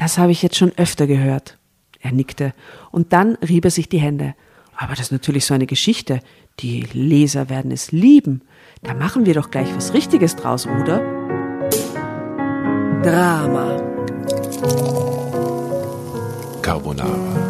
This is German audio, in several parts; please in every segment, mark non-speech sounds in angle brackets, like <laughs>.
Das habe ich jetzt schon öfter gehört. Er nickte und dann rieb er sich die Hände. Aber das ist natürlich so eine Geschichte. Die Leser werden es lieben. Da machen wir doch gleich was Richtiges draus, oder? Drama. Carbonara.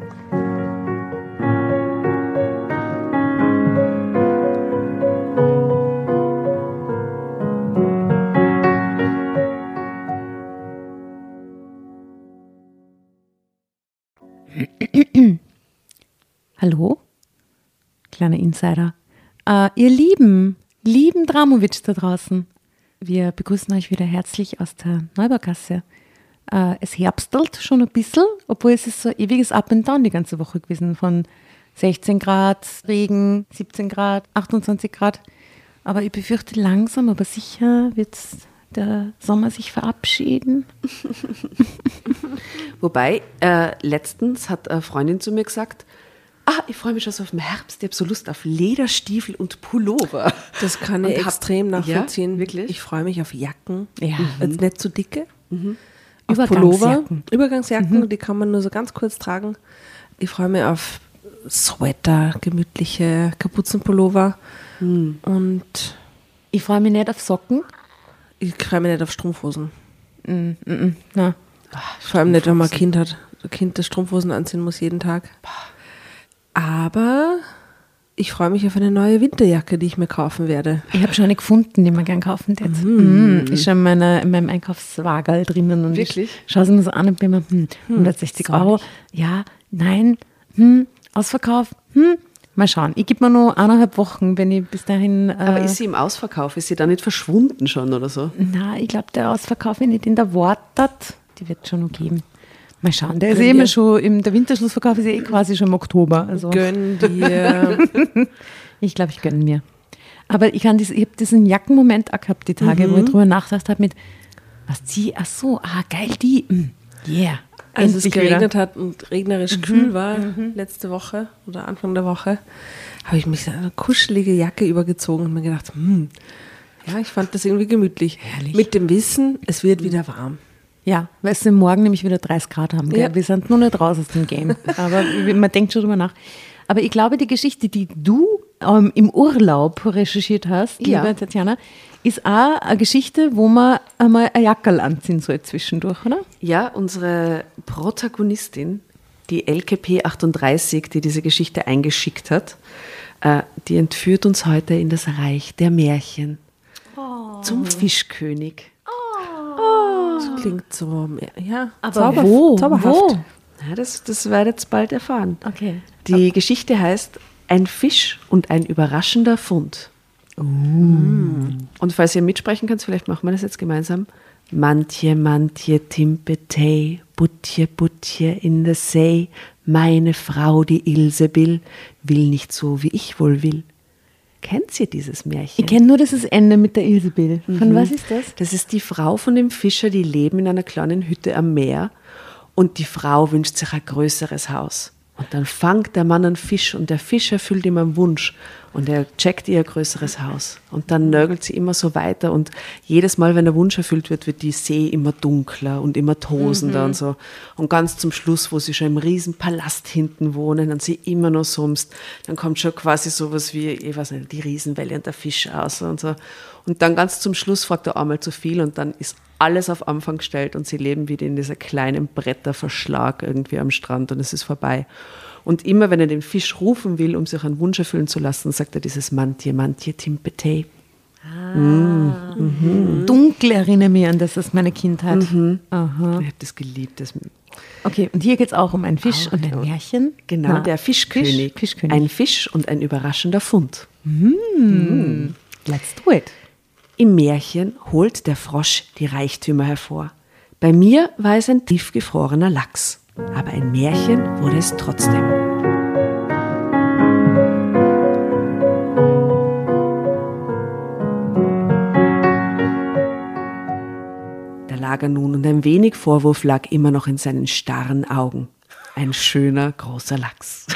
<clears throat> Hallo? Kleiner Insider. Äh, ihr lieben, lieben Dramowitsch da draußen. Wir begrüßen euch wieder herzlich aus der Neubaugasse. Äh, es herbstelt schon ein bisschen, obwohl es ist so ein ewiges Up and Down die ganze Woche gewesen. Von 16 Grad, Regen, 17 Grad, 28 Grad. Aber ich befürchte, langsam, aber sicher wird der Sommer sich verabschieden. <laughs> Wobei, äh, letztens hat eine Freundin zu mir gesagt, ah, ich freue mich schon so auf den Herbst, ich habe so Lust auf Lederstiefel und Pullover. Das kann ich Und hab- extrem nachvollziehen. Ja, wirklich? Ich freue mich auf Jacken. Ja. Jetzt nicht zu dicke. Auf Übergangsjacken. Pullover. Übergangsjacken, die kann man nur so ganz kurz tragen. Ich freue mich auf Sweater, gemütliche Kapuzenpullover. Und Ich freue mich nicht auf Socken. Ich freue mich nicht auf Strumpfhosen. Na, Vor allem nicht, wenn man ein Kind hat. Ein Kind, das Strumpfhosen anziehen muss jeden Tag. Aber ich freue mich auf eine neue Winterjacke, die ich mir kaufen werde. ich habe schon eine gefunden, die man gern kaufen hätte. Mhm. Ist schon in, meiner, in meinem Einkaufswagen drinnen. Und Wirklich? Ich schaue sie mir so an und bin mir, hm, 160 Euro. Ja, nein, hm, Ausverkauf, hm. Mal schauen. Ich gebe mir nur eineinhalb Wochen, wenn ich bis dahin. Äh, Aber ist sie im Ausverkauf? Ist sie da nicht verschwunden schon oder so? na, ich glaube, der Ausverkauf, wenn nicht in der wartet, die wird schon noch geben. Mal schauen. Der ist Gönn eh immer dir. schon, im, der Winterschlussverkauf ist eh quasi schon im Oktober. Also. Gönn dir. <laughs> Ich glaube, ich gönne mir. Aber ich, kann ich habe diesen Jackenmoment auch gehabt, die Tage, Mhm. wo ich drüber nachgedacht habe mit, was zieh, ach so, ah, geil, die, mm, yeah. Als es Endlich wieder. Mhm. geregnet hat und regnerisch kühl war letzte Woche oder Anfang der Woche, habe ich mich eine kuschelige Jacke übergezogen und mir gedacht, hm, ja, ich fand das irgendwie gemütlich. Herrlich. Mit dem Wissen, es wird wieder warm. Ja, weil es morgen nämlich wieder 30 Grad haben. Ja. Wir sind nur nicht raus aus dem Game. Aber <laughs> man denkt schon drüber nach. Aber ich glaube, die Geschichte, die du ähm, im Urlaub recherchiert hast, Ja. liebe Tatjana, ist auch eine Geschichte, wo man einmal ein Jackerl anziehen soll zwischendurch, oder? Ja, unsere Protagonistin, die LKP 38, die diese Geschichte eingeschickt hat, äh, die entführt uns heute in das Reich der Märchen. Zum Fischkönig. Das klingt so, ja. Aber zauber- wo? Zauberhaft. Wo? Ja, das, das werdet ihr bald erfahren. Okay. Die Geschichte heißt Ein Fisch und ein überraschender Fund. Und falls ihr mitsprechen könnt, vielleicht machen wir das jetzt gemeinsam. Mantje, mantje, timpetei, butje, butje in der See. Meine Frau, die Ilsebill, will nicht so, wie ich wohl will. Kennt ihr dieses Märchen? Ich kenne nur das Ende mit der Ilsebill. Von was ist das? Das ist die Frau von dem Fischer, die leben in einer kleinen Hütte am Meer. Und die Frau wünscht sich ein größeres Haus. Und dann fangt der Mann einen Fisch und der Fisch erfüllt ihm einen Wunsch. Und er checkt ihr größeres Haus. Und dann nörgelt sie immer so weiter. Und jedes Mal, wenn der Wunsch erfüllt wird, wird die See immer dunkler und immer tosender und so. Und ganz zum Schluss, wo sie schon im riesen Palast hinten wohnen und sie immer noch summst, dann kommt schon quasi sowas wie, ich weiß nicht, die Riesenwelle und der Fisch aus und so. Und dann ganz zum Schluss fragt er einmal zu viel und dann ist alles auf Anfang gestellt und sie leben wieder in dieser kleinen Bretterverschlag irgendwie am Strand und es ist vorbei. Und immer wenn er den Fisch rufen will, um sich einen Wunsch erfüllen zu lassen, sagt er dieses Mantje, Mantje, Timpete. Dunkel erinnere mich an das ist meine Kindheit. Aha. Ich habe das geliebt. Das, Okay, und hier geht es auch um einen Fisch und ein Märchen. genau, Na, der Fischkönig. Fisch, Fischkönig. Ein Fisch und ein überraschender Fund. Let's do it. Im Märchen holt der Frosch die Reichtümer hervor. Bei mir war es ein tiefgefrorener Lachs. Aber ein Märchen wurde es trotzdem. Da lag er nun und ein wenig Vorwurf lag immer noch in seinen starren Augen. Ein schöner, großer Lachs.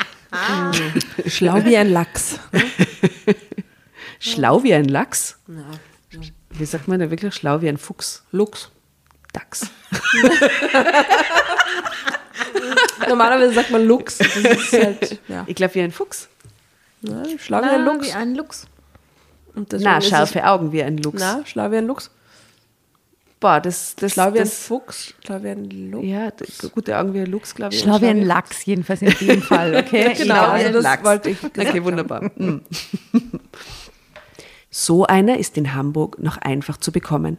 Schlau wie ein Lachs. Schlau wie ein Lachs? Wie sagt man da wirklich schlau wie ein Fuchs? Luchs. Dachs. <laughs> Normalerweise sagt man Luchs. Das ist halt, ja. Ich glaube wie ein Fuchs. Na, schlau wie ein Luchs. ein Luchs. Na, scharfe Augen wie ein Luchs. Na, schlau wie ein Luchs. Boah, das, das, Schlau wie ein das, Fuchs. Schlau wie ein Luchs. Ja, gute Augen wie ein Luchs, glaube ich. Schlau wie ein Lachs. Jedenfalls in dem Fall, okay? <laughs> Genau, also das Lachs. wollte ich Okay, wunderbar. Mm. So einer ist in Hamburg noch einfach zu bekommen.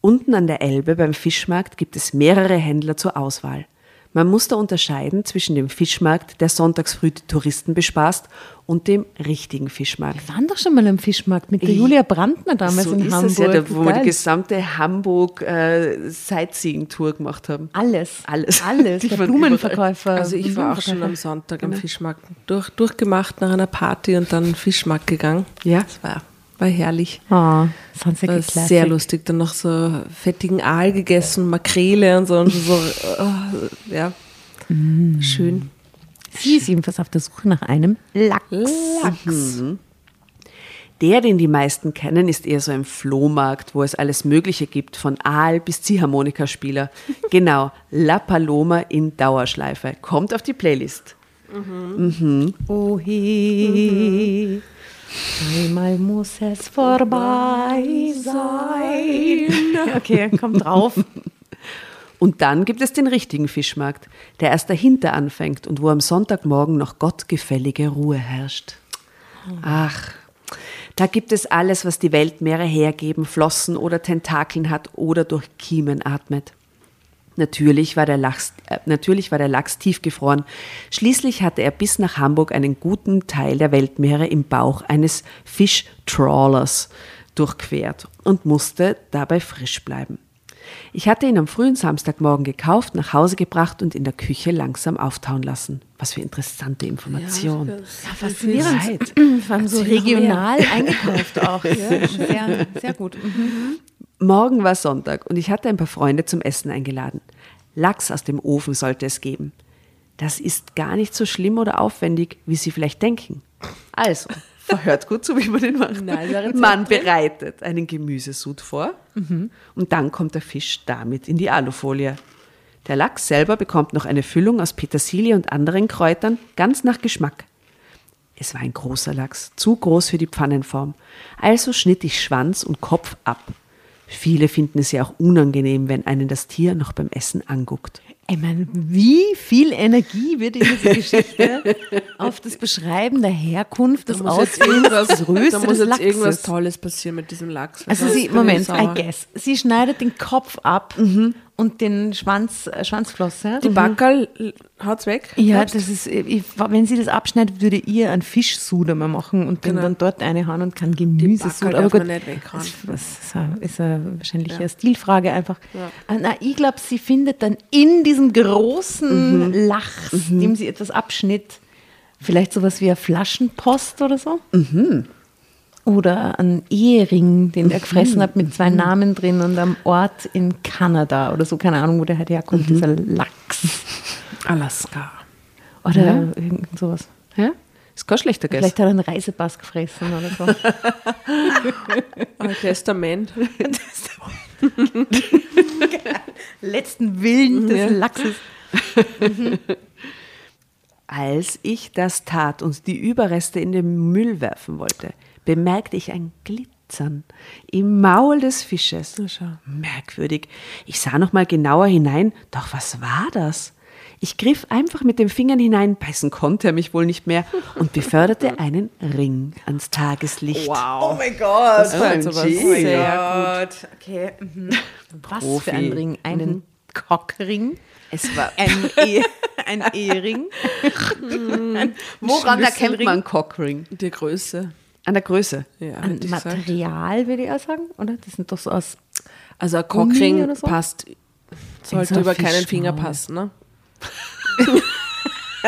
Unten an der Elbe beim Fischmarkt gibt es mehrere Händler zur Auswahl. Man muss da unterscheiden zwischen dem Fischmarkt, der sonntags früh die Touristen bespaßt, und dem richtigen Fischmarkt. Wir waren doch schon mal am Fischmarkt mit der Ich- Julia Brandner damals so in ist Hamburg. es ja, da, wo wir die gesamte Hamburg äh, Sightseeing-Tour gemacht haben. Alles. Alles. Alles. Die Der Blumenverkäufer. Also ich war auch schon am Sonntag am Fischmarkt durch, durchgemacht nach einer Party und dann Fischmarkt gegangen. Ja. Das war, war herrlich. Oh, sonst War sehr lustig. Dann noch so fettigen Aal gegessen, Makrele und so. Und so äh, ja, schön. Sie ist jedenfalls auf der Suche nach einem Lachs. Lachs. Der, den die meisten kennen, ist eher so ein Flohmarkt, wo es alles Mögliche gibt, von Aal bis Ziehharmonikaspieler. <laughs> Genau, La Paloma in Dauerschleife. Kommt auf die Playlist. Oh he, einmal muss es vorbei sein. Okay, kommt drauf. Und dann gibt es den richtigen Fischmarkt, der erst dahinter anfängt und wo am Sonntagmorgen noch gottgefällige Ruhe herrscht. Ach, da gibt es alles, was die Weltmeere hergeben, Flossen oder Tentakeln hat oder durch Kiemen atmet. Natürlich war, der Lachs, äh, natürlich war der Lachs tiefgefroren. Schließlich hatte er bis nach Hamburg einen guten Teil der Weltmeere im Bauch eines Fischtrawlers durchquert und musste dabei frisch bleiben. Ich hatte ihn am frühen Samstagmorgen gekauft, nach Hause gebracht und in der Küche langsam auftauen lassen. Was für interessante Information. Faszinierend. <clears throat> Vor allem so regional eingekauft auch. Ja, sehr, sehr gut. <laughs> Mhm. Morgen war Sonntag und ich hatte ein paar Freunde zum Essen eingeladen. Lachs aus dem Ofen sollte es geben. Das ist gar nicht so schlimm oder aufwendig, wie Sie vielleicht denken. Also, <laughs> verhört gut zu, wie man den macht. Nein, man bereitet einen Gemüsesud vor und dann kommt der Fisch damit in die Alufolie. Der Lachs selber bekommt noch eine Füllung aus Petersilie und anderen Kräutern, ganz nach Geschmack. Es war ein großer Lachs, zu groß für die Pfannenform. Also schnitt ich Schwanz und Kopf ab. Viele finden es ja auch unangenehm, wenn einen das Tier noch beim Essen anguckt. Ich meine, wie viel Energie wird in diese Geschichte auf das Beschreiben der Herkunft, des Aussehens, des Röste da muss jetzt irgendwas Tolles passieren mit diesem Lachs. Also Das sie, Moment, I guess. Sie schneidet den Kopf ab und den Schwanz, äh, Schwanzflosse. Die Backerl haut's weg. ja, das ist, ich, wenn sie das abschneidet, würde ihr einen Fischsud einmal machen und Genau. dann dort reinhauen und kann Gemüsesud. Backerl Aber gut, nicht weghauen. das, das ist, eine, ist eine, wahrscheinlich eine Stilfrage einfach. Ah, Na, ich glaube, sie findet dann in diesem großen Lachs, dem sie etwas abschnitt, vielleicht sowas wie eine Flaschenpost oder so. Oder einen Ehering, den der gefressen hat mit zwei Namen drin und am Ort in Kanada oder so, keine Ahnung, wo der halt herkommt, dieser Lachs. Alaska. Oder irgend sowas. Ja? Ist kein schlechter Guess. Vielleicht hat er einen Reisepass gefressen oder so. <laughs> Ein Testament. <laughs> <laughs> Letzten Willen des Lachses. Als ich das tat und die Überreste in den Müll werfen wollte, bemerkte ich ein Glitzern im Maul des Fisches. Merkwürdig. Ich sah noch mal genauer hinein, doch was war das? Ich griff einfach mit den Fingern hinein, beißen konnte er mich wohl nicht mehr und beförderte <laughs> einen Ring ans Tageslicht. Wow. mein Gott. Das war jetzt aber sehr gut. Okay. Mhm. <laughs> Was Profi. für ein Ring? Einen Cockring? Es war <laughs> Ein, e ein Ehering? Woran erkennt man Cockring? Die Größe. An der Größe. Ja, hätte ich gesagt. Material, würde ich auch sagen, oder? Das sind doch so aus. Also ein Cockring so? passt, sollte über keinen. Finger passen, ne? <laughs>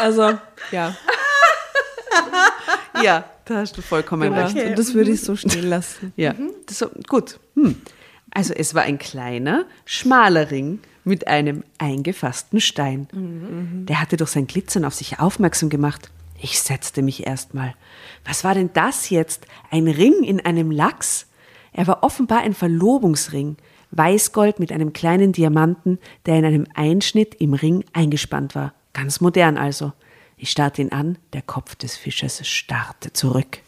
also, ja. Ja, da hast du vollkommen Genau. recht. Und das würde ich so stehen lassen. Ja, das, so- gut. Hm. Also es war ein kleiner, schmaler Ring mit einem eingefassten Stein. Der hatte durch sein Glitzern auf sich aufmerksam gemacht. Ich setzte mich erstmal. Was war denn das jetzt? Ein Ring in einem Lachs? Er war offenbar ein Verlobungsring. Weißgold mit einem kleinen Diamanten, der in einem Einschnitt im Ring eingespannt war. Ganz modern also. Ich starrte ihn an, der Kopf des Fisches starrte zurück.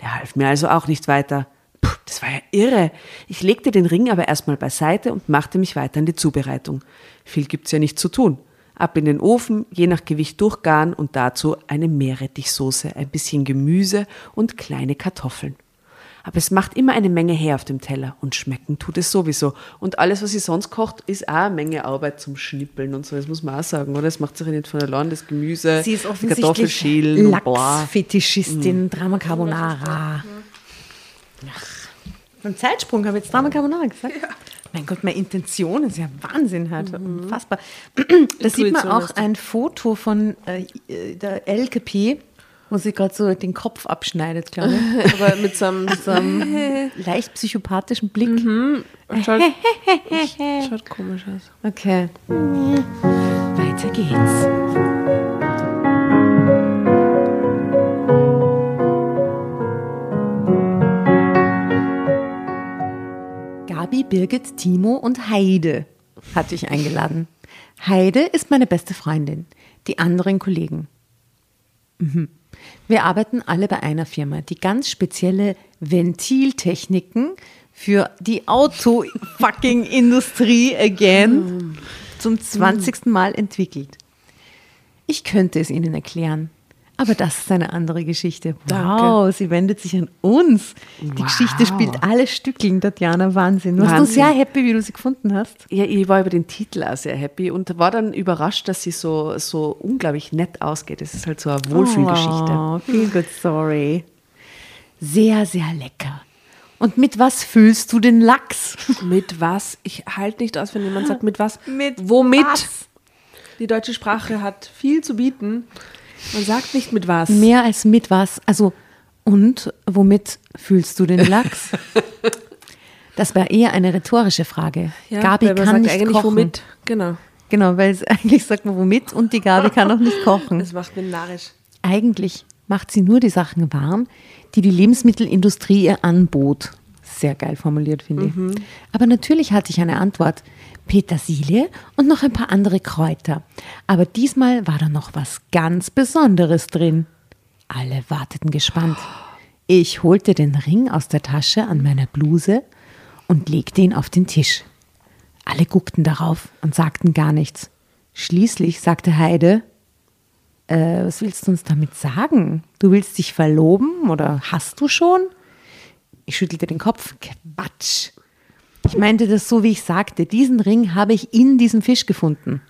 Der half mir also auch nicht weiter. Puh, das war ja irre. Ich legte den Ring aber erstmal beiseite und machte mich weiter in die Zubereitung. Viel gibt's ja nicht zu tun. Ab in den Ofen, je nach Gewicht durchgaren und dazu eine Meerrettichsoße, ein bisschen Gemüse und kleine Kartoffeln. Aber es macht immer eine Menge her auf dem Teller und schmecken tut es sowieso. Und alles, was sie sonst kocht, ist auch eine Menge Arbeit zum Schnippeln und so. Das muss man auch sagen, oder? Das macht sich ja nicht von allein, das Gemüse, Sie ist die offensichtlich Kartoffelschälen. Lachsfetischistin, Drama Carbonara. Ach, beim Zeitsprung habe ich jetzt Drama Carbonara gesagt. Mein Gott, meine Intention ist ja Wahnsinn halt. Unfassbar. Da sieht man auch ein Foto von äh, der LKP, wo sie gerade so den Kopf abschneidet, glaube ich. <laughs> Aber mit so einem, So einem <laughs> leicht psychopathischen Blick. schaut, <laughs> schaut komisch aus. Okay. Weiter geht's. Gabi, Birgit, Timo und Heide hatte ich eingeladen. Heide ist meine beste Freundin, die anderen Kollegen. Mhm. Wir arbeiten alle bei einer Firma, die ganz spezielle Ventiltechniken für die Auto-fucking-Industrie <laughs> again zum 20. Mal entwickelt. Ich könnte es Ihnen erklären, aber das ist eine andere Geschichte. Wow, sie wendet sich an uns. Die Geschichte spielt alle Stückeln, Tatjana, Wahnsinn. Warst du sehr happy, wie du sie gefunden hast? Ja, ich war über den Titel auch sehr happy und war dann überrascht, dass sie so, so unglaublich nett ausgeht. Es ist halt so eine Wohlfühlgeschichte. Oh, feel good story. Sehr, sehr lecker. Und mit was füllst du den Lachs? <laughs> Mit was? Ich halte nicht aus, wenn jemand sagt, mit was? Mit Womit? was? Die deutsche Sprache hat viel zu bieten. Man sagt nicht mit was. Mehr als mit was. Also, und womit fühlst du den Lachs? <laughs> Das wäre eher eine rhetorische Frage. Ja, Gabi kann sagt nicht eigentlich kochen. womit. Genau. Genau, weil es <laughs> eigentlich sagt man womit und die Gabi kann auch nicht kochen. Das macht mich narrisch. Eigentlich macht sie nur die Sachen warm, die die Lebensmittelindustrie ihr anbot. Sehr geil formuliert, finde ich. Aber natürlich hatte ich eine Antwort. Petersilie und noch ein paar andere Kräuter. Aber diesmal war da noch was ganz Besonderes drin. Alle warteten gespannt. Ich holte den Ring aus der Tasche an meiner Bluse und legte ihn auf den Tisch. Alle guckten darauf und sagten gar nichts. Schließlich sagte Heide, äh, was willst du uns damit sagen? Du willst dich verloben oder hast du schon? Ich schüttelte den Kopf. Quatsch. Ich meinte das so, wie ich sagte. Diesen Ring habe ich in diesem Fisch gefunden.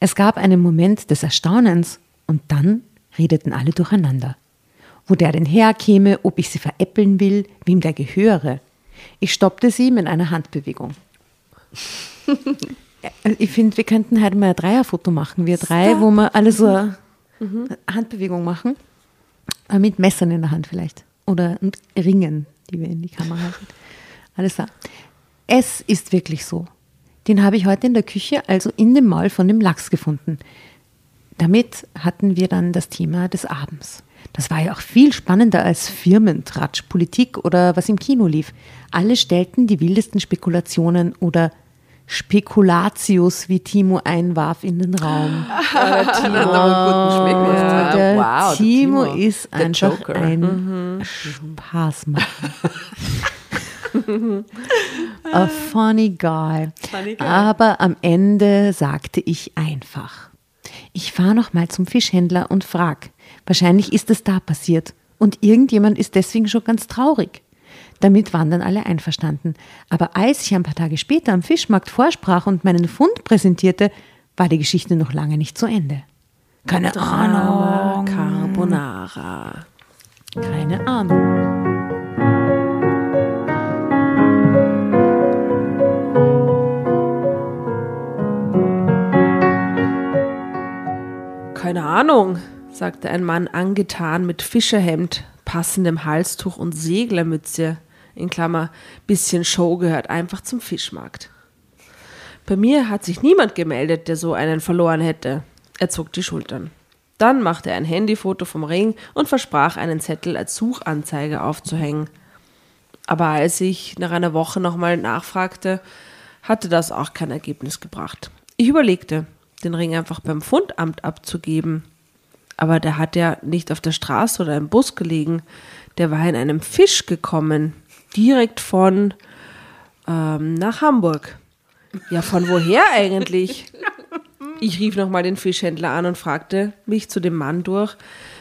Es gab einen Moment des Erstaunens und dann redeten alle durcheinander. Wo der denn herkäme, ob ich sie veräppeln will, wem der gehöre. Ich stoppte sie mit einer Handbewegung. <laughs> ich finde, wir könnten heute mal ein Dreierfoto machen, wir drei, Stop. wo wir alle so eine Handbewegung machen. Äh, mit Messern in der Hand vielleicht. Oder und Ringen, die wir in die Kamera halten. Alles klar. Es ist wirklich so. Den habe ich heute in der Küche, also in dem Maul von dem Lachs gefunden. Damit hatten wir dann das Thema des Abends. Das war ja auch viel spannender als Firmentratsch, Politik oder was im Kino lief. Alle stellten die wildesten Spekulationen oder Spekulatius, wie Timo einwarf in den Raum. Ah, <laughs> Timo, oh, der wow, Timo, Timo ist einfach Joker. ein mhm. Spaßmacher. <laughs> A funny guy. funny guy. Aber am Ende sagte ich einfach, ich fahre noch mal zum Fischhändler und frag. Wahrscheinlich ist es da passiert. Und irgendjemand ist deswegen schon ganz traurig. Damit waren dann alle einverstanden. Aber als ich ein paar Tage später am Fischmarkt vorsprach und meinen Fund präsentierte, war die Geschichte noch lange nicht zu Ende. Keine Ahnung. Carbonara. Keine Ahnung. Keine Ahnung, sagte ein Mann angetan mit Fischerhemd, passendem Halstuch und Seglermütze, in Klammer, bisschen Show gehört einfach zum Fischmarkt. Bei mir hat sich niemand gemeldet, der so einen verloren hätte. Er zog die Schultern. Dann machte er ein Handyfoto vom Ring und versprach, einen Zettel als Suchanzeige aufzuhängen. Aber als ich nach einer Woche nochmal nachfragte, hatte das auch kein Ergebnis gebracht. Ich überlegte, den Ring einfach beim Fundamt abzugeben. Aber der hat ja nicht auf der Straße oder im Bus gelegen. Der war in einem Fisch gekommen, direkt von ähm, nach Hamburg. Ja, von woher eigentlich? <laughs> Ich rief nochmal den Fischhändler an und fragte mich zu dem Mann durch,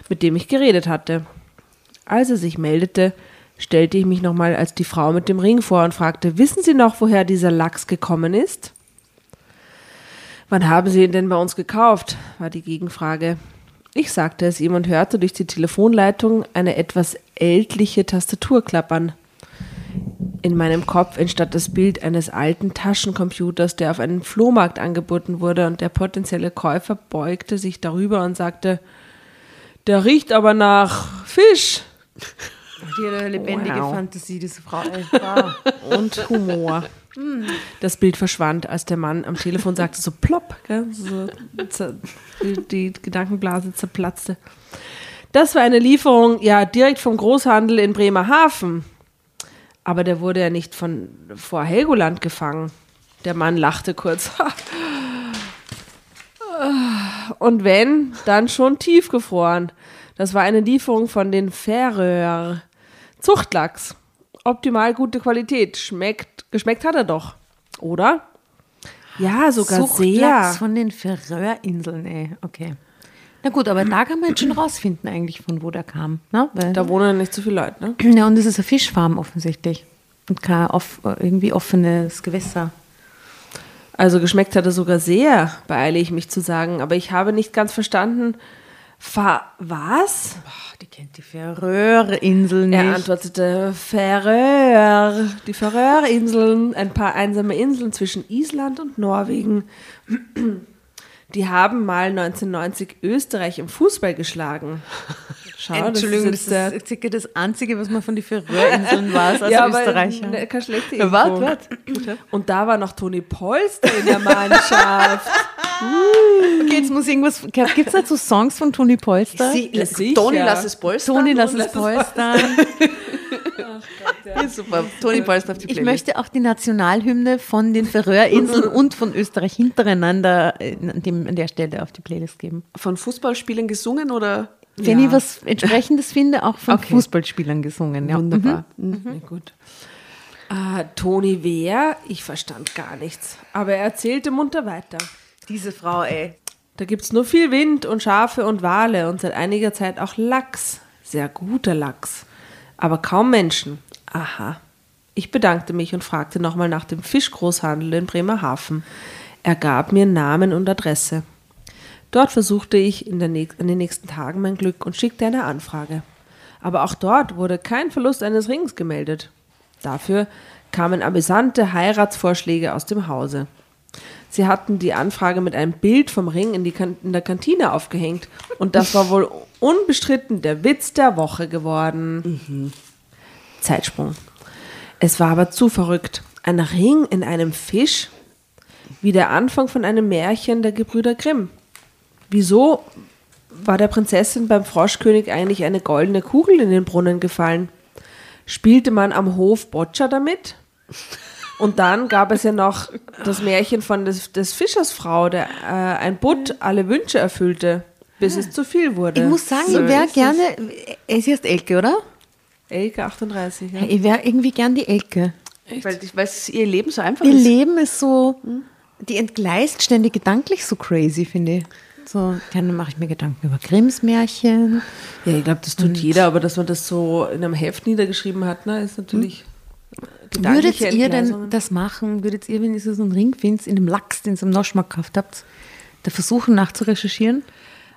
mit dem ich geredet hatte. Als er sich meldete, stellte ich mich nochmal als die Frau mit dem Ring vor und fragte, wissen Sie noch, woher dieser Lachs gekommen ist? Wann haben Sie ihn denn bei uns gekauft? war die Gegenfrage. Ich sagte es ihm und hörte durch die Telefonleitung eine etwas ältliche Tastatur klappern. In meinem Kopf entstand das Bild eines alten Taschencomputers, der auf einem Flohmarkt angeboten wurde, und der potenzielle Käufer beugte sich darüber und sagte, der riecht aber nach Fisch. Die lebendige wow. Fantasie, diese Frau. <laughs> und Humor. Das Bild verschwand, als der Mann am Telefon sagte, so plopp? So, die Gedankenblase zerplatzte. Das war eine Lieferung, ja, direkt vom Großhandel in Bremerhaven. Aber der wurde ja nicht von vor Helgoland gefangen. Der Mann lachte kurz. <laughs> Und wenn, dann schon tiefgefroren. Das war eine Lieferung von den Färöer Zuchtlachs optimal gute Qualität. Schmeckt, geschmeckt hat er doch, oder? Ja, sogar Zuchtlachs sehr. von den Färöerinseln, ey. Okay. Na gut, aber da kann man jetzt schon rausfinden eigentlich, von wo der kam. Ne? Weil, da wohnen nicht so viele Leute, ne? Ja, und es ist eine Fischfarm offensichtlich. Und kein off irgendwie offenes Gewässer. Also geschmeckt hat er sogar sehr, beeile ich mich zu sagen. Aber ich habe nicht ganz verstanden, Fa was? Boah, die kennt die Färöerinseln nicht. Er antwortete, Färöer, die Färöerinseln, ein paar einsame Inseln zwischen Island und Norwegen. Die haben mal 1990 Österreich im Fußball geschlagen. Schau, Entschuldigung, das ist, das ist circa das Einzige, was man von den Färöerinseln weiß als <laughs> ja, Österreicher. Ne, keine schlechte Info. Wart, wart. <clears throat> Und da war noch Toni Polster in der Mannschaft. <laughs> okay, jetzt muss irgendwas. Gibt es dazu Songs von Toni Polster? Sie, Toni, lass es polstern. Toni, lass es polstern. <laughs> ja. Super. Toni Polster auf die Playlist. Ich möchte auch die Nationalhymne von den Färöerinseln und von Österreich hintereinander an, dem, an der Stelle auf die Playlist geben. Von Fußballspielen gesungen oder? Wenn ja. ich was Entsprechendes finde, auch von okay. Fußballspielern gesungen. Ja. Wunderbar. Mhm. Mhm. mhm. Gut. Ah, Toni wer? Ich verstand gar nichts. Aber er erzählte munter weiter. Diese Frau, ey. Da gibt's nur viel Wind und Schafe und Wale und seit einiger Zeit auch Lachs. Sehr guter Lachs. Aber kaum Menschen. Aha. Ich bedankte mich und fragte nochmal nach dem Fischgroßhandel in Bremerhaven. Er gab mir Namen und Adresse. Dort versuchte ich in, in, den nächsten Tagen mein Glück und schickte eine Anfrage. Aber auch dort wurde kein Verlust eines Rings gemeldet. Dafür kamen amüsante Heiratsvorschläge aus dem Hause. Sie hatten die Anfrage mit einem Bild vom Ring in, in der Kantine aufgehängt und das war wohl unbestritten der Witz der Woche geworden. Mhm. Zeitsprung. Es war aber zu verrückt. Ein Ring in einem Fisch? Wie der Anfang von einem Märchen der Gebrüder Grimm. Wieso war der Prinzessin beim Froschkönig eigentlich eine goldene Kugel in den Brunnen gefallen? Spielte man am Hof Boccia damit? Und dann gab es ja noch das Märchen von des, des Fischersfrau, der äh, ein Butt alle Wünsche erfüllte, bis es zu viel wurde. Ich muss sagen, so ich wäre gerne. Es ist Elke, oder? Elke 38, ja. Ich wäre irgendwie gern die Elke. Weil, weil ihr Leben so einfach ihr ist. Ihr Leben ist so. Die entgleist ständig gedanklich so crazy, finde ich. So, dann mache ich mir Gedanken über Grimms Märchen. Ja, ich glaube, das tut jeder, aber dass man das so in einem Heft niedergeschrieben hat, ne, ist natürlich. Würdet ihr denn das machen? Würdet ihr, wenn ihr so einen Ring findet, in dem Lachs, den ihr im Noschmarkt gekauft habt, da versuchen nachzurecherchieren?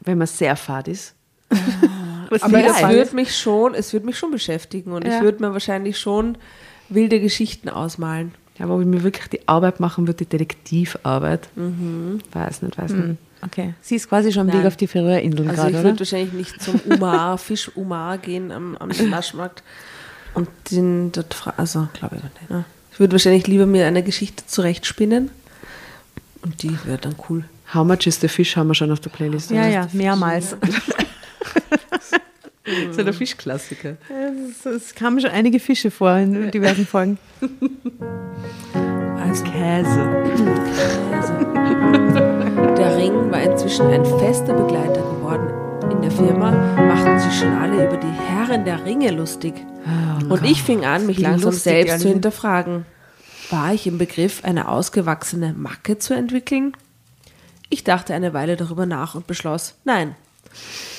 Wenn man sehr fad ist. aber <laughs> es wird mich schon, es wird mich schon beschäftigen und ja. ich würde mir wahrscheinlich schon wilde Geschichten ausmalen. Ja, aber ob ich mir wirklich die Arbeit machen würde, die Detektivarbeit, mhm. weiß nicht, weiß mhm. nicht. Okay. Sie ist quasi schon am Weg auf die Färöerinseln also gerade, ich würde wahrscheinlich nicht zum Umar, <laughs> Fisch Umar gehen am, am <laughs> Naschmarkt und den dort fragen. Also, glaube ich nicht. Ne? Ich würde wahrscheinlich lieber mir eine Geschichte zurechtspinnen und die wäre dann cool. How much is the fish haben wir schon auf der Playlist. Ja, ja, mehrmals. <laughs> so der Fischklassiker. Es, es kamen schon einige Fische vor in diversen Folgen. Als Käse. Käse. Der Ring war inzwischen ein fester Begleiter geworden. In der Firma machten sich schon alle über die Herren der Ringe lustig. Oh und ich fing an, mich langsam selbst zu hinterfragen. War ich im Begriff, eine ausgewachsene Macke zu entwickeln? Ich dachte eine Weile darüber nach und beschloss, nein.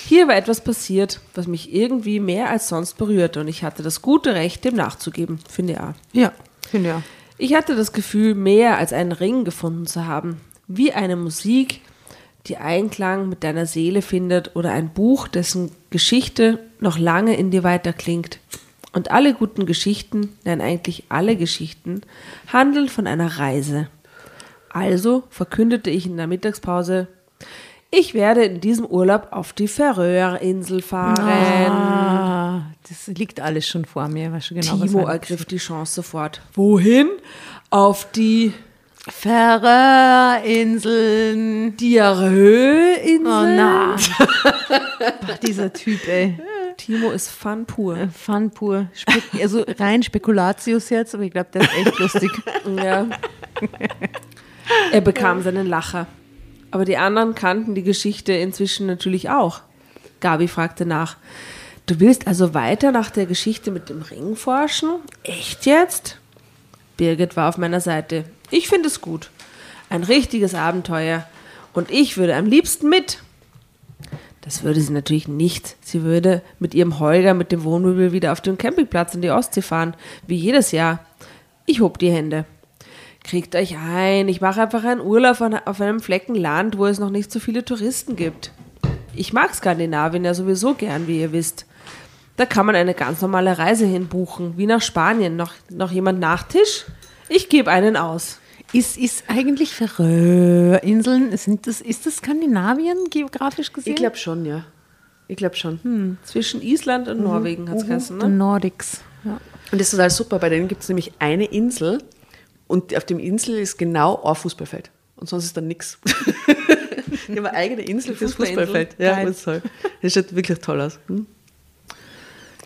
Hier war etwas passiert, was mich irgendwie mehr als sonst berührte und ich hatte das gute Recht, dem nachzugeben, finde ich. Ja, finde ich. Ich hatte das Gefühl, mehr als einen Ring gefunden zu haben wie eine Musik, die Einklang mit deiner Seele findet oder ein Buch, dessen Geschichte noch lange in dir weiterklingt. Und alle guten Geschichten, nein eigentlich alle Geschichten, handeln von einer Reise. Also verkündete ich in der Mittagspause, ich werde in diesem Urlaub auf die Färöerinsel fahren. Ah, das liegt alles schon vor mir. Weiß schon genau, Timo ergriff die Chance sofort. Wohin? Auf die Färöerinseln. Diarrhoe-Inseln. Oh na. <laughs> dieser Typ, ey. Timo ist Fun pur. Äh, Fun pur. Spek also rein Spekulatius jetzt, aber ich glaube, der ist echt lustig. <laughs> ja. Er bekam seinen Lacher. Aber die anderen kannten die Geschichte inzwischen natürlich auch. Gabi fragte nach. Du willst also weiter nach der Geschichte mit dem Ring forschen? Echt jetzt? Birgit war auf meiner Seite. Ich finde es gut. Ein richtiges Abenteuer. Und ich würde am liebsten mit. Das würde sie natürlich nicht. Sie würde mit ihrem Holger mit dem Wohnmöbel wieder auf den Campingplatz in die Ostsee fahren, wie jedes Jahr. Ich hob die Hände. Kriegt euch ein, ich mache einfach einen Urlaub auf einem Flecken Land, wo es noch nicht so viele Touristen gibt. Ich mag Skandinavien ja sowieso gern, wie ihr wisst. Da kann man eine ganz normale Reise hinbuchen, wie nach Spanien. Noch, noch jemand Nachtisch? Ich gebe einen aus. Ist, ist eigentlich Färöerinseln, sind das, ist das Skandinavien geografisch gesehen? Ich glaube schon, ja. Ich glaube schon. Hm. Zwischen Island und mhm. Norwegen hat es uh, geheißen, ne? Nordics. Ja. Und das ist total super. Bei denen gibt es nämlich eine Insel und auf dem Insel ist genau ein Fußballfeld. Und sonst ist da nichts. <laughs> Die haben eine eigene Insel fürs Fußballfeld. Ja, das schaut wirklich toll aus. Hm?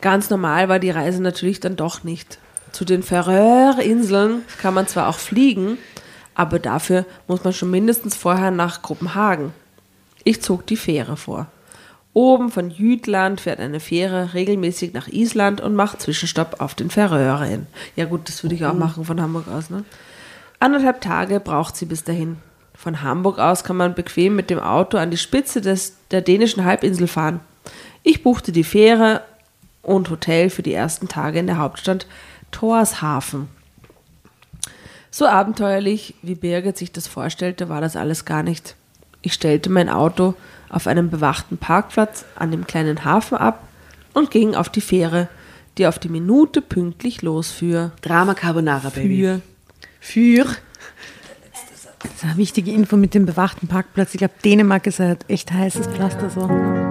Ganz normal war die Reise natürlich dann doch nicht. Zu den Färöerinseln kann man zwar auch fliegen, aber dafür muss man schon mindestens vorher nach Kopenhagen. Ich zog die Fähre vor. Oben von Jütland fährt eine Fähre regelmäßig nach Island und macht Zwischenstopp auf den Färöern. Ja gut, das würde ich auch machen von Hamburg aus. Ne? Anderthalb Tage braucht sie bis dahin. Von Hamburg aus kann man bequem mit dem Auto an die Spitze des, der dänischen Halbinsel fahren. Ich buchte die Fähre und Hotel für die ersten Tage in der Hauptstadt Torshafen. So abenteuerlich, wie Birgit sich das vorstellte, war das alles gar nicht. Ich stellte mein Auto auf einem bewachten Parkplatz an dem kleinen Hafen ab und ging auf die Fähre, die auf die Minute pünktlich losfuhr. Drama Carbonara, Baby. Für. Das ist eine wichtige Info mit dem bewachten Parkplatz. Ich glaube, Dänemark ist ein echt heißes Pflaster so.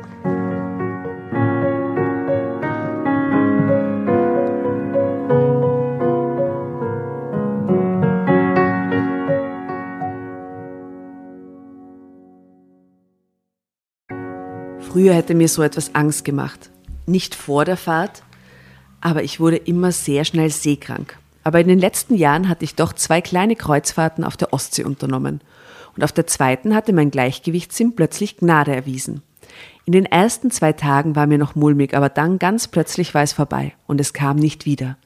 Früher hätte mir so etwas Angst gemacht. Nicht vor der Fahrt, aber ich wurde immer sehr schnell seekrank. Aber in den letzten Jahren hatte ich doch zwei kleine Kreuzfahrten auf der Ostsee unternommen. Und auf der zweiten hatte mein Gleichgewichtssinn plötzlich Gnade erwiesen. In den ersten zwei Tagen war mir noch mulmig, aber dann ganz plötzlich war es vorbei und es kam nicht wieder.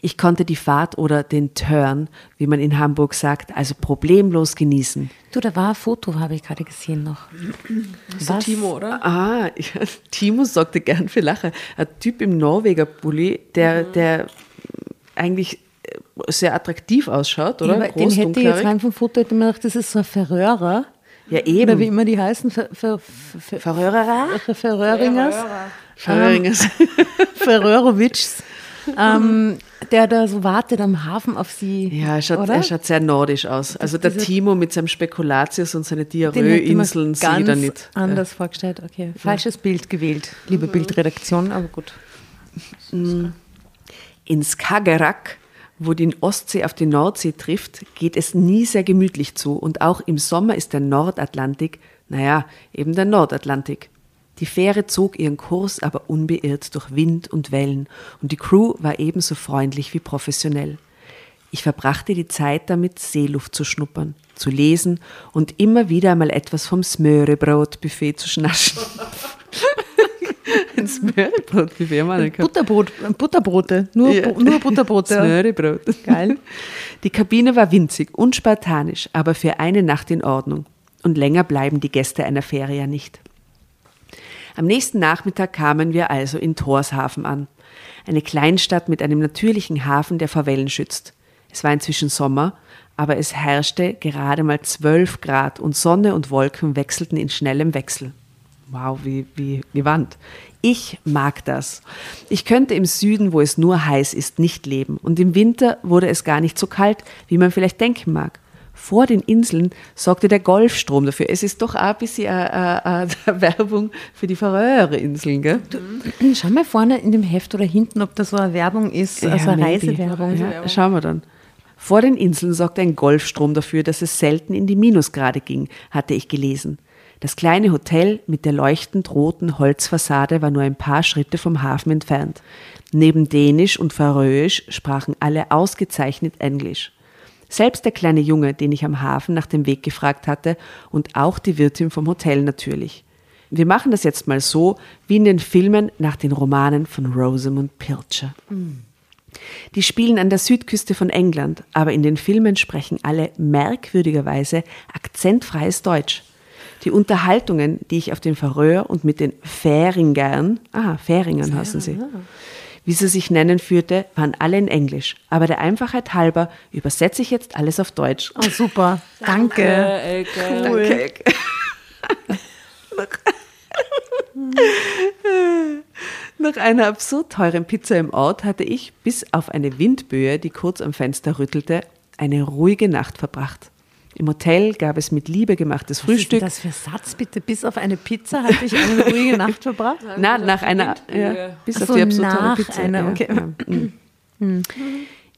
Ich konnte die Fahrt oder den Turn, wie man in Hamburg sagt, also problemlos genießen. Du, da war ein Foto, habe ich gerade gesehen noch. Das ist Timo, oder? Ah, <laughs> ja, Timo sorgte gern für Lache. Ein Typ im Norweger Bulli, der, der eigentlich sehr attraktiv ausschaut, oder? Ja, den hätte ich jetzt rein vom Foto hätte mir gedacht, das ist so ein Verröhrer. Ja, eben. Oder wie immer die heißen. Ver, ver, ver, Verröhrer? Verröhringers. Verröhringers. <laughs> Verrörowitschs. Ähm, der da so wartet am Hafen auf sie. Ja, er schaut, oder? er schaut sehr nordisch aus. Also der diese- Timo mit seinem Spekulatius und seine Diarrhoe-Inseln sehe ich da ganz nicht. anders vorgestellt. Okay, falsches Bild gewählt, liebe Bildredaktion, aber gut. In Skagerrak, wo die Ostsee auf die Nordsee trifft, geht es nie sehr gemütlich zu und auch im Sommer ist der Nordatlantik, naja, eben der Nordatlantik. Die Fähre zog ihren Kurs aber unbeirrt durch Wind und Wellen und die Crew war ebenso freundlich wie professionell. Ich verbrachte die Zeit damit, Seeluft zu schnuppern, zu lesen und immer wieder einmal etwas vom Smörebrot-Buffet zu schnaschen. <laughs> Ein Smörebrot-Buffet, Mann. Butterbrot, Butterbrote, nur, Ja. Nur Butterbrote. Smörebrot. Geil. <laughs> Die Kabine war winzig und spartanisch, aber für eine Nacht in Ordnung. Und länger bleiben die Gäste einer Fähre ja nicht. Am nächsten Nachmittag kamen wir also in Torshafen an. Eine Kleinstadt mit einem natürlichen Hafen, der vor Wellen schützt. Es war inzwischen Sommer, aber es herrschte gerade mal 12 Grad und Sonne und Wolken wechselten in schnellem Wechsel. Wow, wie, wie gewandt. Ich mag das. Ich könnte im Süden, wo es nur heiß ist, nicht leben. Und im Winter wurde es gar nicht so kalt, wie man vielleicht denken mag. Vor den Inseln sorgte der Golfstrom dafür. Es ist doch auch ein bisschen äh, äh, äh, <laughs> Werbung für die Färöerinseln, gell? Schau mal vorne in dem Heft oder hinten, ob da so eine Werbung ist, also eine maybe. Reisewerbung. Ja, schauen wir dann. Vor den Inseln sorgte ein Golfstrom dafür, dass es selten in die Minusgrade ging, hatte ich gelesen. Das kleine Hotel mit der leuchtend roten Holzfassade war nur ein paar Schritte vom Hafen entfernt. Neben Dänisch und Färöisch sprachen alle ausgezeichnet Englisch. Selbst der kleine Junge, den ich am Hafen nach dem Weg gefragt hatte, und auch die Wirtin vom Hotel natürlich. Wir machen das jetzt mal so, wie in den Filmen nach den Romanen von Rosamund Pilcher. Die spielen an der Südküste von England, aber in den Filmen sprechen alle merkwürdigerweise akzentfreies Deutsch. Die Unterhaltungen, die ich auf den Färöer und mit den Färingern, ah, Färingern heißen sie, wie sie sich nennen, führte, waren alle in Englisch. Aber der Einfachheit halber übersetze ich jetzt alles auf Deutsch. Oh, super. Danke. Danke, Elke. Nach <laughs> einer absurd teuren Pizza im Ort hatte ich, bis auf eine Windböe, die kurz am Fenster rüttelte, eine ruhige Nacht verbracht. Im Hotel gab es mit Liebe gemachtes Frühstück. Was ist denn das für Satz, bitte? Bis auf eine Pizza hatte ich eine ruhige <laughs> Nacht verbracht? Na, nach einer, ja, bis Ach auf so, die nach Pizza. einer, ja. okay. Ja.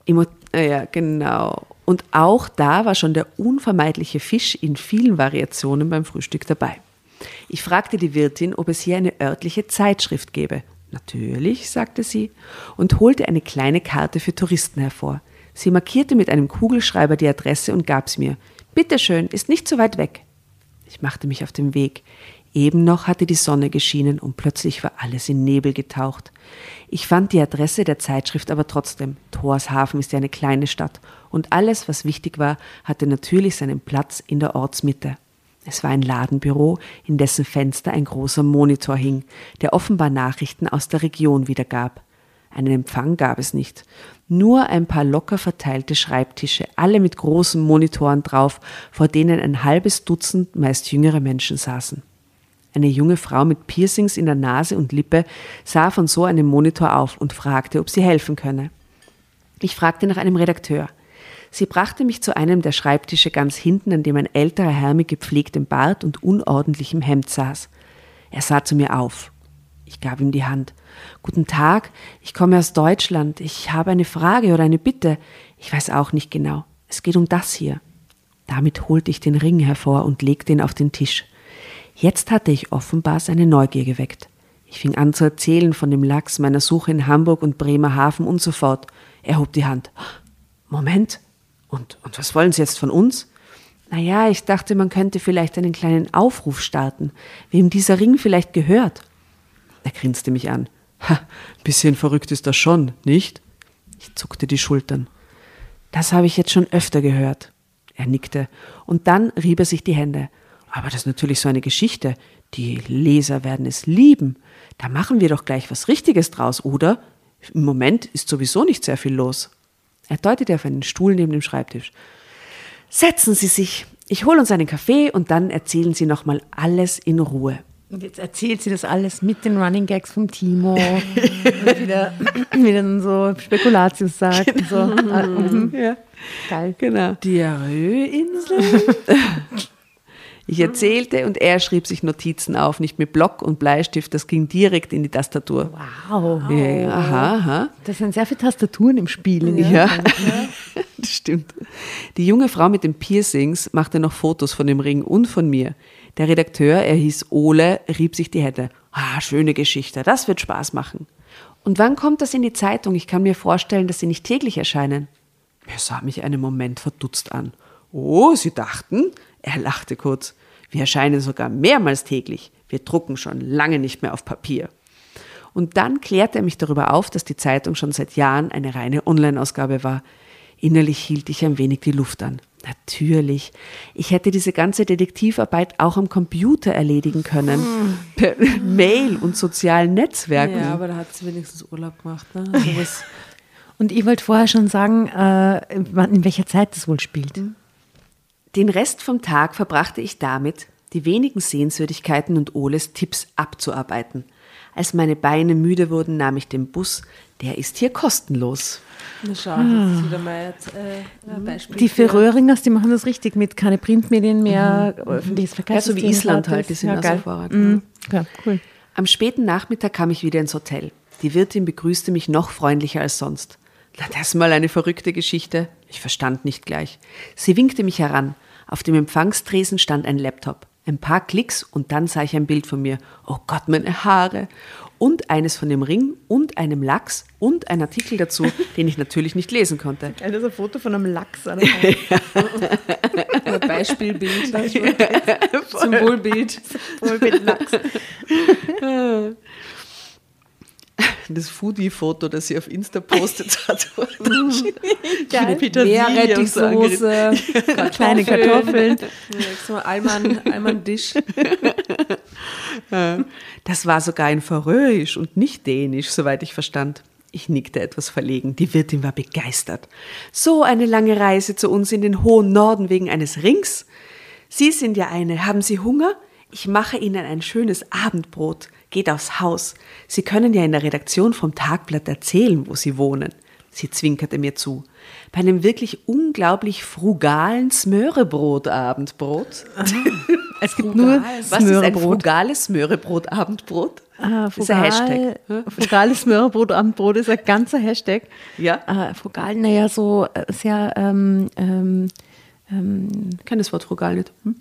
Im Hot- äh, ja, genau. Und auch da war schon der unvermeidliche Fisch in vielen Variationen beim Frühstück dabei. Ich fragte die Wirtin, ob es hier eine örtliche Zeitschrift gäbe. Natürlich, sagte sie, und holte eine kleine Karte für Touristen hervor. Sie markierte mit einem Kugelschreiber die Adresse und gab's mir. Bitteschön, ist nicht so weit weg. Ich machte mich auf den Weg. Eben noch hatte die Sonne geschienen und plötzlich war alles in Nebel getaucht. Ich fand die Adresse der Zeitschrift aber trotzdem. Thorshafen ist ja eine kleine Stadt und alles, was wichtig war, hatte natürlich seinen Platz in der Ortsmitte. Es war ein Ladenbüro, in dessen Fenster ein großer Monitor hing, der offenbar Nachrichten aus der Region wiedergab. Einen Empfang gab es nicht. Nur ein paar locker verteilte Schreibtische, alle mit großen Monitoren drauf, vor denen ein halbes Dutzend meist jüngere Menschen saßen. Eine junge Frau mit Piercings in der Nase und Lippe sah von so einem Monitor auf und fragte, ob sie helfen könne. Ich fragte nach einem Redakteur. Sie brachte mich zu einem der Schreibtische ganz hinten, an dem ein älterer Herr mit gepflegtem Bart und unordentlichem Hemd saß. Er sah zu mir auf. Ich gab ihm die Hand. Guten Tag, ich komme aus Deutschland. Ich habe eine Frage oder eine Bitte. Ich weiß auch nicht genau. Es geht um das hier. Damit holte ich den Ring hervor und legte ihn auf den Tisch. Jetzt hatte ich offenbar seine Neugier geweckt. Ich fing an zu erzählen von dem Lachs, meiner Suche in Hamburg und Bremerhaven und so fort. Er hob die Hand. Moment. Und, und was wollen Sie jetzt von uns? Naja, ich dachte, man könnte vielleicht einen kleinen Aufruf starten, wem dieser Ring vielleicht gehört. Er grinste mich an. Ha, bisschen verrückt ist das schon, nicht? Ich zuckte die Schultern. Das habe ich jetzt schon öfter gehört. Er nickte, und dann rieb er sich die Hände. Aber das ist natürlich so eine Geschichte. Die Leser werden es lieben. Da machen wir doch gleich was Richtiges draus, oder? Im Moment ist sowieso nicht sehr viel los. Er deutete auf einen Stuhl neben dem Schreibtisch. Setzen Sie sich. Ich hole uns einen Kaffee und dann erzählen Sie nochmal alles in Ruhe. Und jetzt erzählt sie das alles mit den Running Gags vom Timo. und wieder, <clears throat> wieder so Spekulatius sagt. Und so. Ah, mhm. Ja. Geil. Genau. Diarrhoeinsel? <laughs> Ich erzählte und er schrieb sich Notizen auf, nicht mit Block und Bleistift, das ging direkt in die Tastatur. Wow. Ja, aha, aha. Das sind sehr viele Tastaturen im Spiel. Ja, <laughs> das stimmt. Die junge Frau mit den Piercings machte noch Fotos von dem Ring und von mir. Der Redakteur, er hieß Ole, rieb sich die Hände. Ah, schöne Geschichte, das wird Spaß machen. Und wann kommt das in die Zeitung? Ich kann mir vorstellen, dass sie nicht täglich erscheinen. Er sah mich einen Moment verdutzt an. Oh, Sie dachten? Er lachte kurz. Wir erscheinen sogar mehrmals täglich. Wir drucken schon lange nicht mehr auf Papier. Und dann klärte er mich darüber auf, dass die Zeitung schon seit Jahren eine reine Online-Ausgabe war. Innerlich hielt ich ein wenig die Luft an. Natürlich. Ich hätte diese ganze Detektivarbeit auch am Computer erledigen können. Per <laughs> Mail und sozialen Netzwerken. Ja, aber da hat sie wenigstens Urlaub gemacht. Ne? <laughs> Also Und ich wollte vorher schon sagen, äh, in welcher Zeit das wohl spielt. Den Rest vom Tag verbrachte ich damit, die wenigen Sehenswürdigkeiten und Oles Tipps abzuarbeiten. Als meine Beine müde wurden, nahm ich den Bus. Der ist hier kostenlos. na schau, das ist wieder mal jetzt, äh, ein Beispiel. Die Färöeringers, die machen das richtig mit keine Printmedien mehr, öffentliches Ja, Verkehrssystem. so wie Island halt, die sind ja, ja geil. so Vorrat. Mhm. Ja, cool. Am späten Nachmittag kam ich wieder ins Hotel. Die Wirtin begrüßte mich noch freundlicher als sonst. Na, das mal eine verrückte Geschichte. Ich verstand nicht gleich. Sie winkte mich heran. Auf dem Empfangstresen stand ein Laptop. Ein paar Klicks und dann sah ich ein Bild von mir. Oh Gott, meine Haare. Und eines von dem Ring und einem Lachs und ein Artikel dazu, <laughs> den ich natürlich nicht lesen konnte. Das ist ein Foto von einem Lachs. <laughs> Ein Beispielbild, <laughs> Symbolbild. Voll mit Lachs. <laughs> das Foodie-Foto, das sie auf Insta postet <laughs> hat. <laughs> Geil. Petersilie Kleine Kartoffeln. Alman, Alman Dish. Das war sogar in Färöisch und nicht Dänisch, soweit ich verstand. Ich nickte etwas verlegen. Die Wirtin war begeistert. So eine lange Reise zu uns in den hohen Norden wegen eines Rings. Sie sind ja eine. Haben Sie Hunger? Ich mache Ihnen ein schönes Abendbrot. Geht aufs Haus. Sie können ja in der Redaktion vom Tagblatt erzählen, wo Sie wohnen. Sie zwinkerte mir zu. Bei einem wirklich unglaublich frugalen Smörebrot-Abendbrot. <laughs> Es gibt nur Was ist ein frugales Smörebrot-Abendbrot? Ah, Das ist ein Hashtag. frugal, <laughs> frugales Smörebrot, Abendbrot ist ein ganzer Hashtag. Ja. Ah, frugal, naja, so äh, sehr ähm, ähm, Ich kenne das Wort frugal nicht. Hm?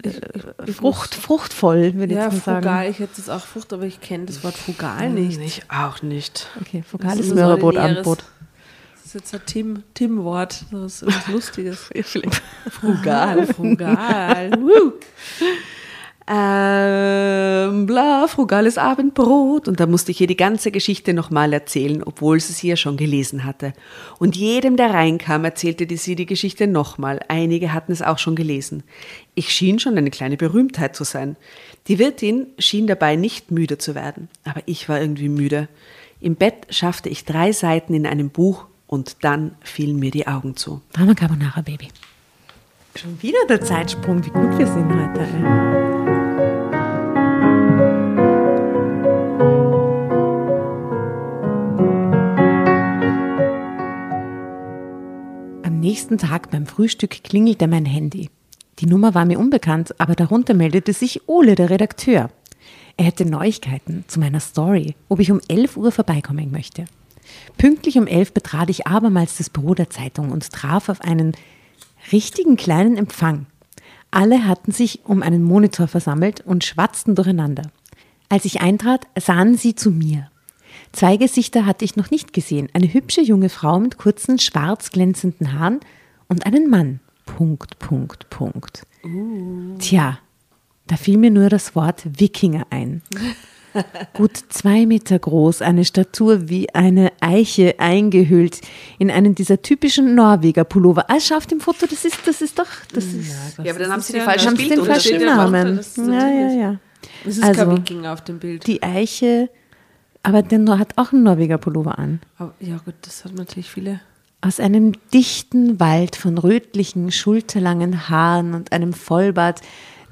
frucht, fruchtvoll, würde ich Ja, jetzt mal sagen. frugal. Ich hätte es auch Frucht, aber ich kenne das Wort frugal nicht. Ich auch nicht. Okay, Das frugales ist ordinäres- Abendbrot. Das ist jetzt ein Tim- Tim-Wort. das ist was Lustiges. <laughs> Frugal. frugal. <laughs> Ähm, bla, frugales Abendbrot. Und da musste ich ihr die ganze Geschichte nochmal erzählen, obwohl sie sie ja schon gelesen hatte. Und jedem, der reinkam, erzählte die sie die Geschichte nochmal. Einige hatten es auch schon gelesen. Ich schien schon eine kleine Berühmtheit zu sein. Die Wirtin schien dabei nicht müde zu werden. Aber ich war irgendwie müde. Im Bett schaffte ich drei Seiten in einem Buch und dann fielen mir die Augen zu. Drama Carbonara, Baby. Schon wieder der Zeitsprung, wie gut wir sind heute. Nächsten Tag beim Frühstück klingelte mein Handy. Die Nummer war mir unbekannt, aber darunter meldete sich Ole, der Redakteur. Er hätte Neuigkeiten zu meiner Story, ob ich um 11 Uhr vorbeikommen möchte. Pünktlich um 11 betrat ich abermals das Büro der Zeitung und traf auf einen richtigen kleinen Empfang. Alle hatten sich um einen Monitor versammelt und schwatzten durcheinander. Als ich eintrat, sahen sie zu mir. Zwei Gesichter hatte ich noch nicht gesehen. Eine hübsche junge Frau mit kurzen, schwarz glänzenden Haaren und einen Mann. Punkt, Punkt, Punkt. Tja, da fiel mir nur das Wort Wikinger ein. <laughs> Gut zwei Meter groß, eine Statur wie eine Eiche eingehüllt in einen dieser typischen Norweger Pullover. Ah, schau auf dem Foto, das ist, das ist doch, das ist, Ja, aber dann haben sie die ja- falsche haben sie den falschen Namen. das ist Ja, ja, ja. Das ist Also, kein Wikinger auf dem Bild. Die Eiche, aber der hat auch einen Norweger Pullover an. Aber, ja gut, das hat natürlich viele. Aus einem dichten Wald von rötlichen, schulterlangen Haaren und einem Vollbart,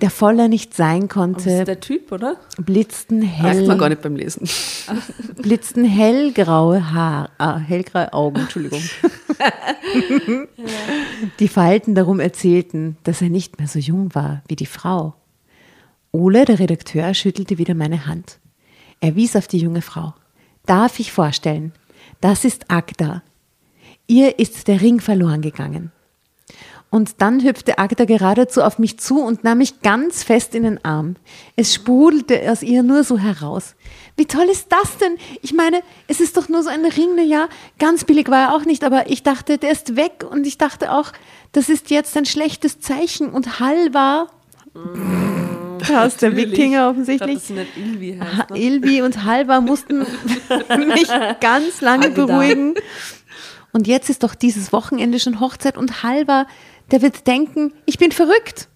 der voller nicht sein Aber das konnte, ist der Typ, oder? blitzten Merkt man hell, gar nicht beim Lesen. <laughs> blitzten hellgraue Haare, ah, hellgraue Augen, Entschuldigung. <laughs> Die Falten darum erzählten, dass er nicht mehr so jung war wie die Frau. Ole, der Redakteur, schüttelte wieder meine Hand. Er wies auf die junge Frau. Darf ich vorstellen? Das ist Agda. Ihr ist der Ring verloren gegangen. Und dann hüpfte Agda geradezu auf mich zu und nahm mich ganz fest in den Arm. Es sprudelte aus ihr nur so heraus. Wie toll ist das denn? Ich meine, es ist doch nur so ein Ring, na ja, ganz billig war er auch nicht, aber ich dachte, der ist weg und ich dachte auch, das ist jetzt ein schlechtes Zeichen und Hall war <laughs> aus der. Wikinger Ich offensichtlich. dass sie nicht Ilvi heißt. Ne? Ilvi und Halva mussten <laughs> mich ganz lange beruhigen. Und jetzt ist doch dieses Wochenende schon Hochzeit und Halva, der wird denken, ich bin verrückt.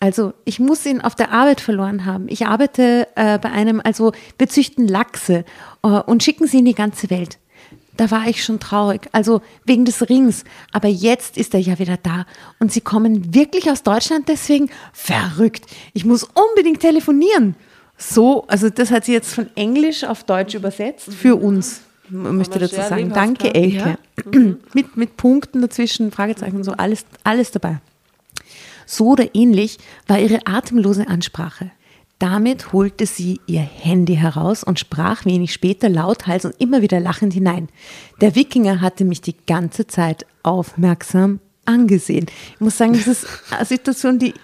Also ich muss ihn auf der Arbeit verloren haben. Ich arbeite äh, bei einem, also wir züchten Lachse äh, und schicken sie in die ganze Welt. Da war ich schon traurig, also wegen des Rings. Aber jetzt ist er ja wieder da. Und sie kommen wirklich aus Deutschland, deswegen verrückt. Ich muss unbedingt telefonieren. So, also das hat sie jetzt von Englisch auf Deutsch übersetzt für uns. Möchte dazu sagen, danke ja. Elke. <clears throat> mit, mit Punkten dazwischen, Fragezeichen und so, alles, alles dabei. So oder ähnlich war ihre atemlose Ansprache. Damit holte sie ihr Handy heraus und sprach wenig später lauthals und immer wieder lachend hinein. Der Wikinger hatte mich die ganze Zeit aufmerksam angesehen. Ich muss sagen, das ist eine Situation, die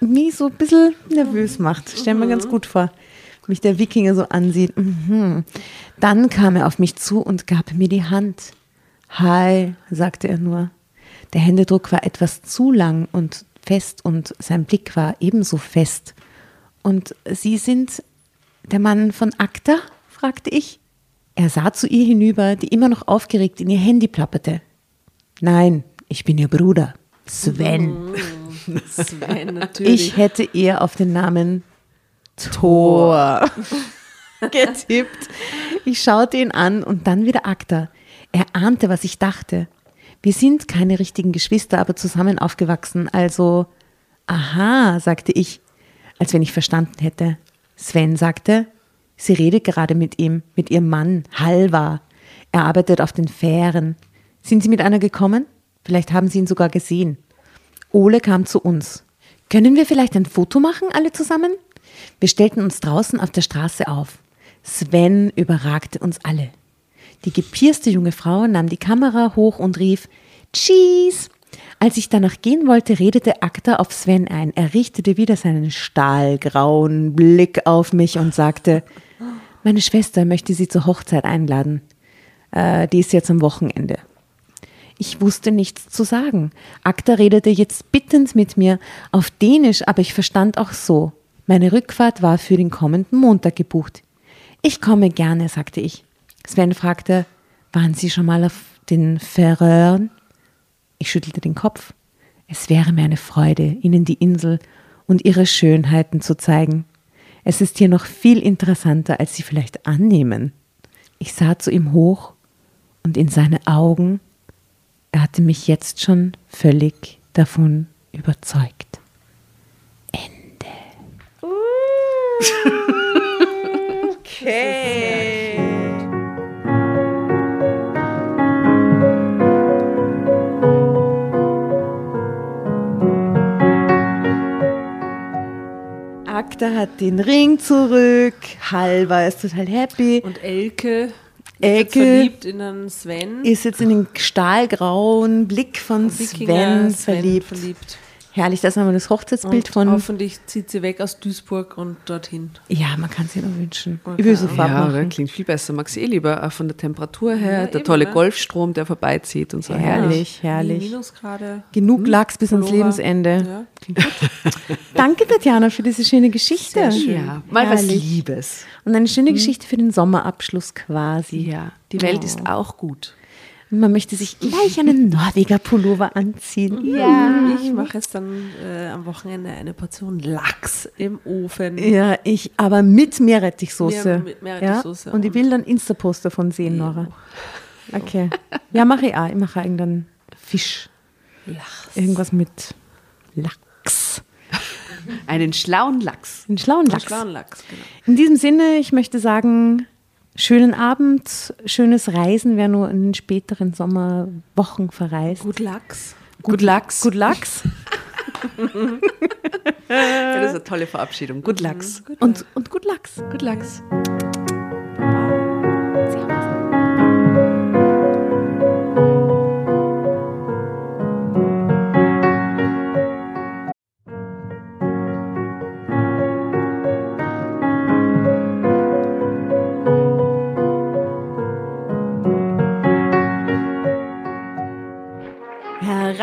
mich so ein bisschen nervös macht. Stell mir ganz gut vor, mich der Wikinger so ansieht. Mhm. Dann kam er auf mich zu und gab mir die Hand. Hi, sagte er nur. Der Händedruck war etwas zu lang und fest und sein Blick war ebenso fest. Und Sie sind der Mann von Akta? fragte ich. Er sah zu ihr hinüber, die immer noch aufgeregt in ihr Handy plapperte. Nein, ich bin ihr Bruder, Sven. Sven, <laughs> natürlich. Ich hätte eher auf den Namen Thor <laughs> getippt. Ich schaute ihn an und dann wieder Akta. Er ahnte, was ich dachte. Wir sind keine richtigen Geschwister, aber zusammen aufgewachsen. Also, aha, sagte ich, als wenn ich verstanden hätte. Sven sagte, sie redet gerade mit ihm, mit ihrem Mann, Halva. Er arbeitet auf den Fähren. Sind Sie mit einer gekommen? Vielleicht haben Sie ihn sogar gesehen. Ole kam zu uns. Können wir vielleicht ein Foto machen, alle zusammen? Wir stellten uns draußen auf der Straße auf. Sven überragte uns alle. Die gepierste junge Frau nahm die Kamera hoch und rief Cheese. Als ich danach gehen wollte, redete Akta auf Sven ein. Er richtete wieder seinen stahlgrauen Blick auf mich und sagte, meine Schwester möchte sie zur Hochzeit einladen. Äh, die ist jetzt am Wochenende. Ich wusste nichts zu sagen. Akta redete jetzt bittend mit mir auf Dänisch, aber ich verstand auch so. Meine Rückfahrt war für den kommenden Montag gebucht. Ich komme gerne, sagte ich. Sven fragte, waren Sie schon mal auf den Färöern? Ich schüttelte den Kopf. Es wäre mir eine Freude, Ihnen die Insel und ihre Schönheiten zu zeigen. Es ist hier noch viel interessanter, als Sie vielleicht annehmen. Ich sah zu ihm hoch und in seine Augen. Er hatte mich jetzt schon völlig davon überzeugt. Ende. <laughs> Okay. Akta hat den Ring zurück. Halva ist total happy. Und Elke, ist Elke- jetzt verliebt in einen Sven. Ist jetzt in den stahlgrauen Blick von Sven, verliebt. verliebt. Herrlich, das haben wir das Hochzeitsbild Und von. hoffentlich zieht sie weg aus Duisburg und dorthin. Ja, man kann es ja nur wünschen. Ich will sofort Ja, machen. klingt viel besser. Mag sie eh lieber auch von der Temperatur her, Ja, der eben, tolle ne? Golfstrom, der vorbeizieht und so. Herrlich, Ja. herrlich. Minusgrade. Genug Lachs bis ans Pullover. Lebensende. Ja, klingt gut. <laughs> Danke, Tatjana, für diese schöne Geschichte. Sehr schön. Ja, mal was Herrlich. Liebes. Und eine schöne Geschichte für den Sommerabschluss quasi. Ja, die Welt Oh. ist auch gut. Man möchte sich gleich einen Norweger Pullover anziehen. Ja, ich mache jetzt dann äh, am Wochenende eine Portion Lachs im Ofen. Ja, ich, aber mit Meerrettichsoße. Ja, mit Meerrettichsoße Ja? Und ich will dann Insta-Post davon sehen, Nora. Okay. Ja, mache ich auch. Ich mache irgendeinen Fisch. Lachs. Irgendwas mit Lachs. Einen schlauen Lachs. Einen schlauen Lachs. Schlauen Lachs, genau. In diesem Sinne, ich möchte sagen, schönen Abend, schönes Reisen, wer nur in den späteren Sommerwochen verreist. Gut Lachs. Gut Lachs. Gut Lachs. Das ist eine tolle Verabschiedung. Gut Lachs. Und, und gut Lachs. Gut Lachs.